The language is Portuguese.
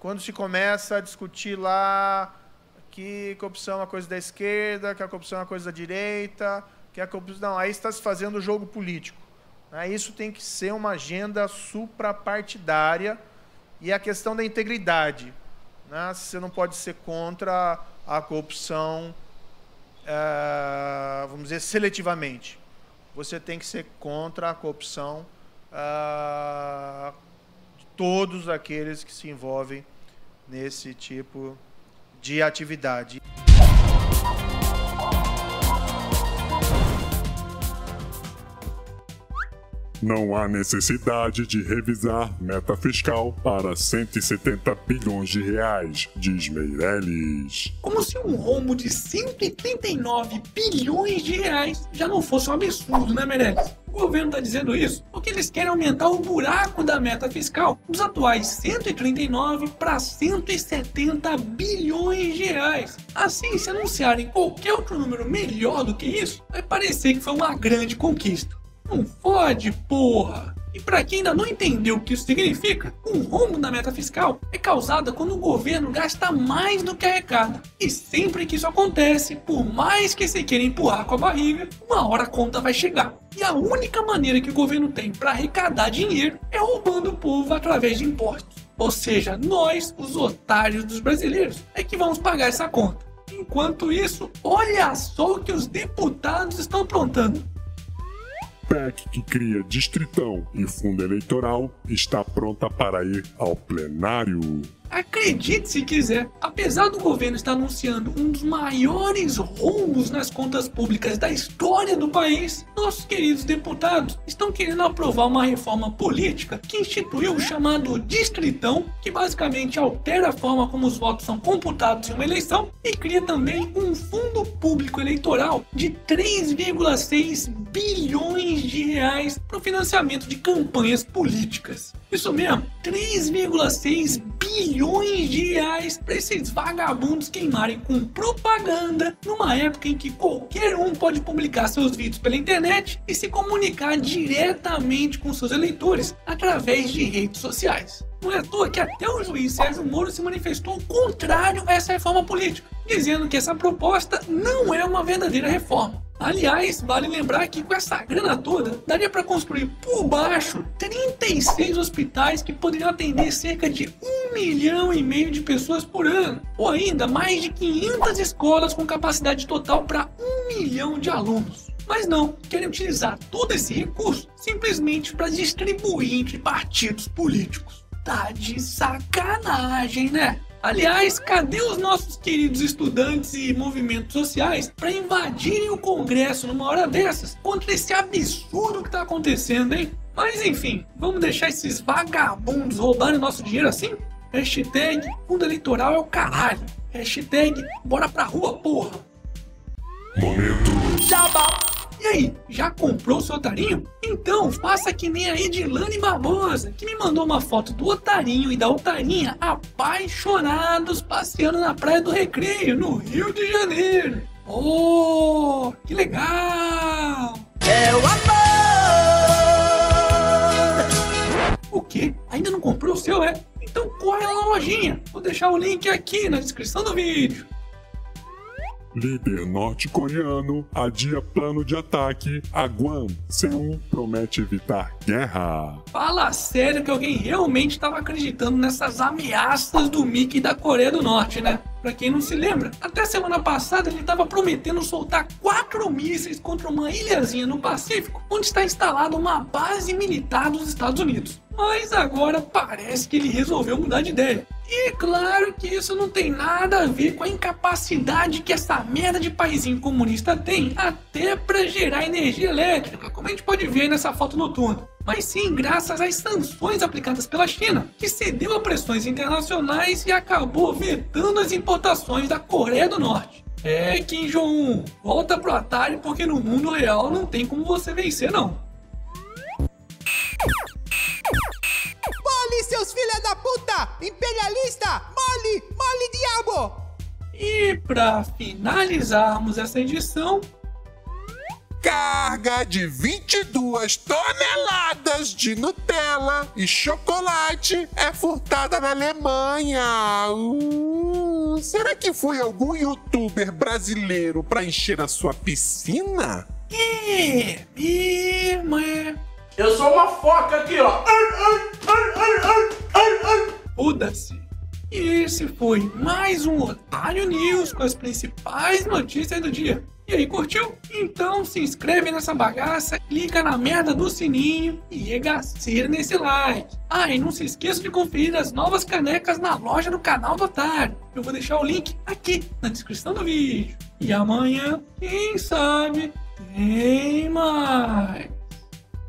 quando se começa a discutir lá que corrupção é uma coisa da esquerda, que a corrupção é uma coisa da direita, que a corrupção. Não, aí está se fazendo o jogo político. Né? Isso tem que ser uma agenda suprapartidária e a questão da integridade. Né? Você não pode ser contra a corrupção, é, vamos dizer, seletivamente. Você tem que ser contra a corrupção de todos aqueles que se envolvem nesse tipo de atividade. Não há necessidade de revisar meta fiscal para 170 bilhões de reais, diz Meirelles. Como se um rombo de 139 bilhões de reais já não fosse um absurdo, né, Meirelles? O governo está dizendo isso porque eles querem aumentar o buraco da meta fiscal dos atuais 139 para 170 bilhões de reais. Assim, se anunciarem qualquer outro número melhor do que isso, vai parecer que foi uma grande conquista. Não fode, porra! E para quem ainda não entendeu o que isso significa, um rombo na meta fiscal é causado quando o governo gasta mais do que arrecada. E sempre que isso acontece, por mais que você queira empurrar com a barriga, uma hora a conta vai chegar. E a única maneira que o governo tem para arrecadar dinheiro é roubando o povo através de impostos. Ou seja, nós, os otários dos brasileiros, é que vamos pagar essa conta. Enquanto isso, olha só o que os deputados estão aprontando. PEC que cria distritão e fundo eleitoral está pronta para ir ao plenário. Acredite se quiser, apesar do governo estar anunciando um dos maiores roubos nas contas públicas da história do país, nossos queridos deputados estão querendo aprovar uma reforma política que instituiu o chamado distritão, que basicamente altera a forma como os votos são computados em uma eleição e cria também um fundo público eleitoral de 3,6 bilhões de reais para o financiamento de campanhas políticas. Isso mesmo, 3,6 bilhões de reais para esses vagabundos queimarem com propaganda numa época em que qualquer um pode publicar seus vídeos pela internet e se comunicar diretamente com seus eleitores através de redes sociais. Não é à toa que até o juiz Sérgio Moro se manifestou contrário a essa reforma política, dizendo que essa proposta não é uma verdadeira reforma. Aliás, vale lembrar que com essa grana toda, daria para construir por baixo 36 hospitais que poderiam atender cerca de um milhão e meio de pessoas por ano, ou ainda mais de 500 escolas com capacidade total para um milhão de alunos. Mas não, querem utilizar todo esse recurso simplesmente para distribuir entre partidos políticos. Tá de sacanagem, né? Aliás, cadê os nossos queridos estudantes e movimentos sociais para invadirem o Congresso numa hora dessas contra esse absurdo que tá acontecendo, hein? Mas enfim, vamos deixar esses vagabundos roubarem nosso dinheiro assim? Hashtag fundo eleitoral é o caralho. Hashtag bora pra rua, porra. Momento. Jabá. E aí, já comprou seu otarinho? Então faça que nem a Edilane Barbosa, que me mandou uma foto do otarinho e da otarinha apaixonados passeando na Praia do Recreio, no Rio de Janeiro. Oh, que legal! É o amor! O quê? Ainda não comprou o seu, é? Então corre lá na lojinha. Vou deixar o link aqui na descrição do vídeo. Líder norte-coreano adia plano de ataque a Guam. Seul promete evitar guerra. Fala sério que alguém realmente estava acreditando nessas ameaças do Mickey da Coreia do Norte, né? Pra quem não se lembra, até semana passada ele estava prometendo soltar quatro mísseis contra uma ilhazinha no Pacífico, onde está instalada uma base militar dos Estados Unidos. Mas agora parece que ele resolveu mudar de ideia. E claro que isso não tem nada a ver com a incapacidade que essa merda de paizinho comunista tem até para gerar energia elétrica, como a gente pode ver nessa foto noturna. Mas sim graças às sanções aplicadas pela China, que cedeu a pressões internacionais e acabou vetando as importações da Coreia do Norte. É, Kim Jong-un, volta pro Atari porque no mundo real não tem como você vencer não. Mole, seus filha da puta! Imperialista! Mole! Mole, diabo! E para finalizarmos essa edição, carga de 22 toneladas de Nutella e chocolate é furtada na Alemanha. Uh, será que foi algum youtuber brasileiro para encher a sua piscina? É, é. Eu sou uma foca aqui, ó. Foda-se. E esse foi mais um Otário News com as principais notícias do dia. E aí, curtiu? Então se inscreve nessa bagaça, clica na merda do sininho e regaceira nesse like. Ah, e não se esqueça de conferir as novas canecas na loja do canal do Otário. Eu vou deixar o link aqui na descrição do vídeo. E amanhã, quem sabe, tem mais.